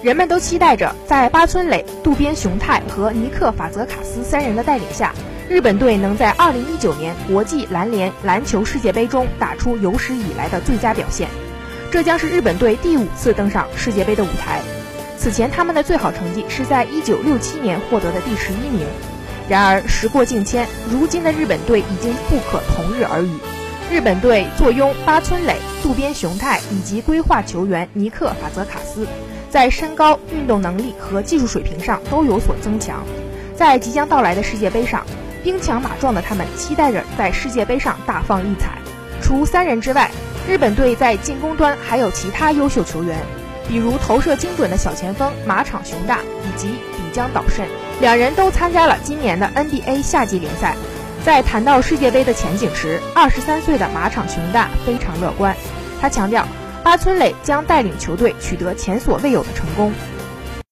人们都期待着在八村垒、渡边雄太和尼克法泽卡斯三人的带领下，日本队能在2019年国际篮联篮球世界杯中打出有史以来的最佳表现。这将是日本队第五次登上世界杯的舞台。此前他们的最好成绩是在1967年获得的第十一名。然而时过境迁，如今的日本队已经不可同日而语。日本队坐拥八村垒、渡边雄太以及规划球员尼克法泽卡斯，在身高、运动能力和技术水平上都有所增强。在即将到来的世界杯上，兵强马壮的他们期待着在世界杯上大放异彩。除三人之外，日本队在进攻端还有其他优秀球员，比如投射精准的小前锋马场雄大以及比江岛慎，两人都参加了今年的 NBA 夏季联赛。在谈到世界杯的前景时，二十三岁的马场雄大非常乐观。他强调，巴村磊将带领球队取得前所未有的成功。